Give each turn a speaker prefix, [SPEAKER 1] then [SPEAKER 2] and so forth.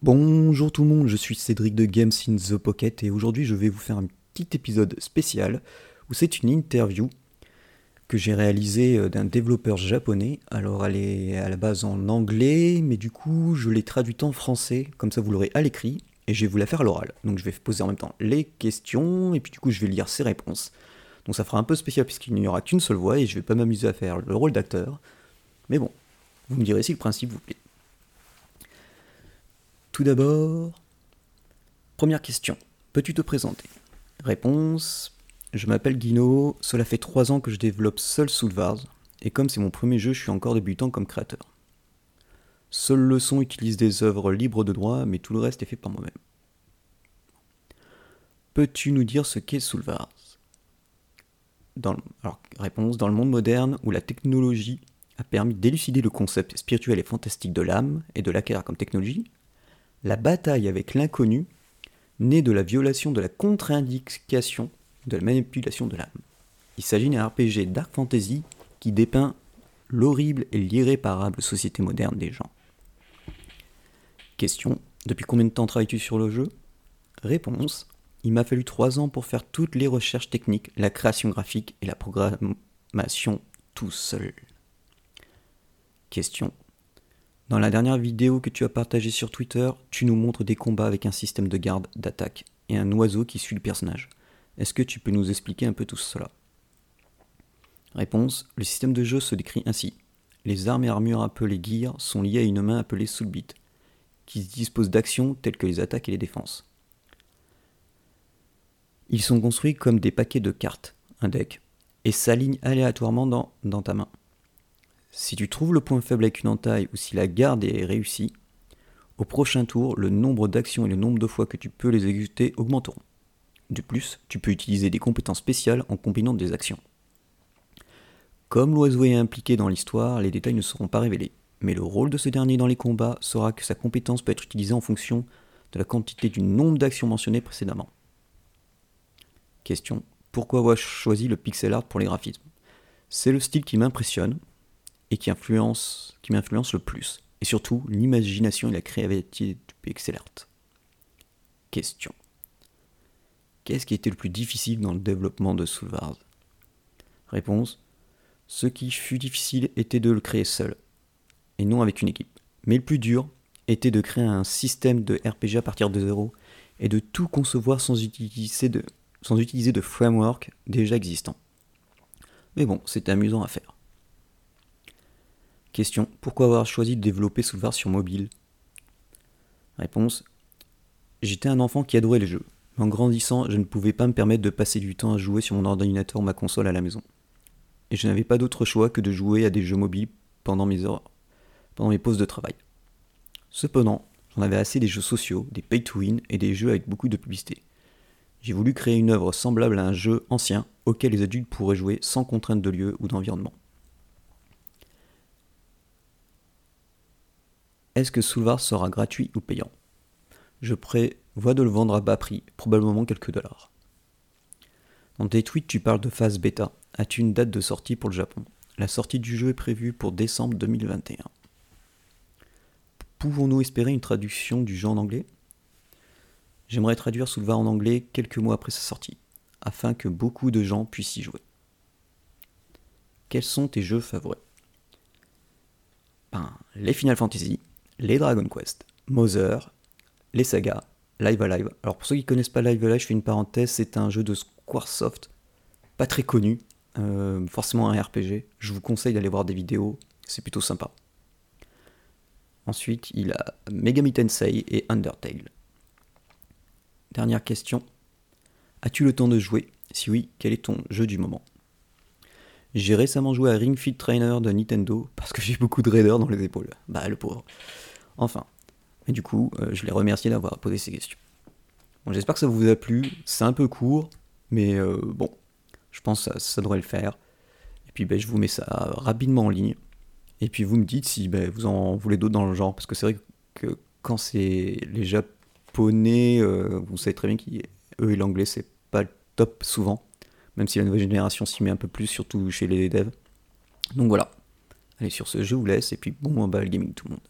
[SPEAKER 1] Bonjour tout le monde, je suis Cédric de Games in the Pocket et aujourd'hui je vais vous faire un petit épisode spécial où c'est une interview que j'ai réalisée euh, d'un développeur japonais. Alors elle est à la base en anglais, mais du coup je l'ai traduite en français, comme ça vous l'aurez à l'écrit, et je vais vous la faire à l'oral. Donc je vais poser en même temps les questions et puis du coup je vais lire ses réponses. Donc ça fera un peu spécial puisqu'il n'y aura qu'une seule voix et je vais pas m'amuser à faire le rôle d'acteur. Mais bon, vous me direz si le principe vous plaît. Tout d'abord, première question. Peux-tu te présenter? Réponse Je m'appelle Guino, cela fait 3 ans que je développe seul Soulvars, et comme c'est mon premier jeu, je suis encore débutant comme créateur. Seul le son utilise des œuvres libres de droit, mais tout le reste est fait par moi-même. Peux-tu nous dire ce qu'est Soulvars alors, Réponse Dans le monde moderne où la technologie a permis d'élucider le concept spirituel et fantastique de l'âme et de l'acquérir comme technologie, la bataille avec l'inconnu naît de la violation de la contre-indication de la manipulation de l'âme. Il s'agit d'un RPG Dark Fantasy qui dépeint l'horrible et l'irréparable société moderne des gens. Question Depuis combien de temps travailles-tu sur le jeu? Réponse Il m'a fallu trois ans pour faire toutes les recherches techniques, la création graphique et la programmation tout seul. Question dans la dernière vidéo que tu as partagée sur Twitter, tu nous montres des combats avec un système de garde, d'attaque et un oiseau qui suit le personnage. Est-ce que tu peux nous expliquer un peu tout cela? Réponse Le système de jeu se décrit ainsi. Les armes et armures appelées gear sont liées à une main appelée soulbeat, qui dispose d'actions telles que les attaques et les défenses. Ils sont construits comme des paquets de cartes, un deck, et s'alignent aléatoirement dans, dans ta main. Si tu trouves le point faible avec une entaille ou si la garde est réussie, au prochain tour, le nombre d'actions et le nombre de fois que tu peux les exécuter augmenteront. De plus, tu peux utiliser des compétences spéciales en combinant des actions. Comme l'oiseau est impliqué dans l'histoire, les détails ne seront pas révélés, mais le rôle de ce dernier dans les combats sera que sa compétence peut être utilisée en fonction de la quantité du nombre d'actions mentionnées précédemment. Question. Pourquoi avoir choisi le pixel art pour les graphismes? C'est le style qui m'impressionne, et qui, influence, qui m'influence le plus. Et surtout, l'imagination et la créativité du pixel. Question. Qu'est-ce qui était le plus difficile dans le développement de Soulvars Réponse. Ce qui fut difficile était de le créer seul, et non avec une équipe. Mais le plus dur était de créer un système de RPG à partir de zéro, et de tout concevoir sans utiliser de, sans utiliser de framework déjà existant. Mais bon, c'était amusant à faire. Question Pourquoi avoir choisi de développer Soulvar sur mobile? Réponse J'étais un enfant qui adorait les jeux. Mais en grandissant, je ne pouvais pas me permettre de passer du temps à jouer sur mon ordinateur ou ma console à la maison. Et je n'avais pas d'autre choix que de jouer à des jeux mobiles pendant mes pendant mes pauses de travail. Cependant, j'en avais assez des jeux sociaux, des pay to win et des jeux avec beaucoup de publicité. J'ai voulu créer une œuvre semblable à un jeu ancien auquel les adultes pourraient jouer sans contrainte de lieu ou d'environnement. Est-ce que Soulvar sera gratuit ou payant? Je prévois de le vendre à bas prix, probablement quelques dollars. Dans tes tweets, tu parles de phase bêta. As-tu une date de sortie pour le Japon? La sortie du jeu est prévue pour décembre 2021. Pouvons-nous espérer une traduction du jeu en anglais? J'aimerais traduire Soulvar en anglais quelques mois après sa sortie, afin que beaucoup de gens puissent y jouer. Quels sont tes jeux favoris? Ben, Les Final Fantasy, les Dragon Quest, Mother, les sagas, Live Alive. Alors pour ceux qui connaissent pas Live Alive, je fais une parenthèse, c'est un jeu de Squaresoft, pas très connu, euh, forcément un RPG. Je vous conseille d'aller voir des vidéos, c'est plutôt sympa. Ensuite, il a Megami Tensei et Undertale. Dernière question. As-tu le temps de jouer? Si oui, quel est ton jeu du moment? J'ai récemment joué à Ring Fit Trainer de Nintendo parce que j'ai beaucoup de raiders dans les épaules. Bah le pauvre. Enfin. Et du coup, euh, je les remercie d'avoir posé ces questions. Bon, J'espère que ça vous a plu. C'est un peu court, mais euh, bon, je pense que ça, devrait le faire. Et puis ben, je vous mets ça rapidement en ligne. Et puis vous me dites si ben, vous en voulez d'autres dans le genre. Parce que c'est vrai que quand c'est les japonais, euh, vous savez très bien qu'eux et l'anglais, c'est pas le top souvent. Même si la nouvelle génération s'y met un peu plus, surtout chez les devs. Donc voilà. Allez, sur ce, je vous laisse. Et puis bon, bah, le gaming tout le monde.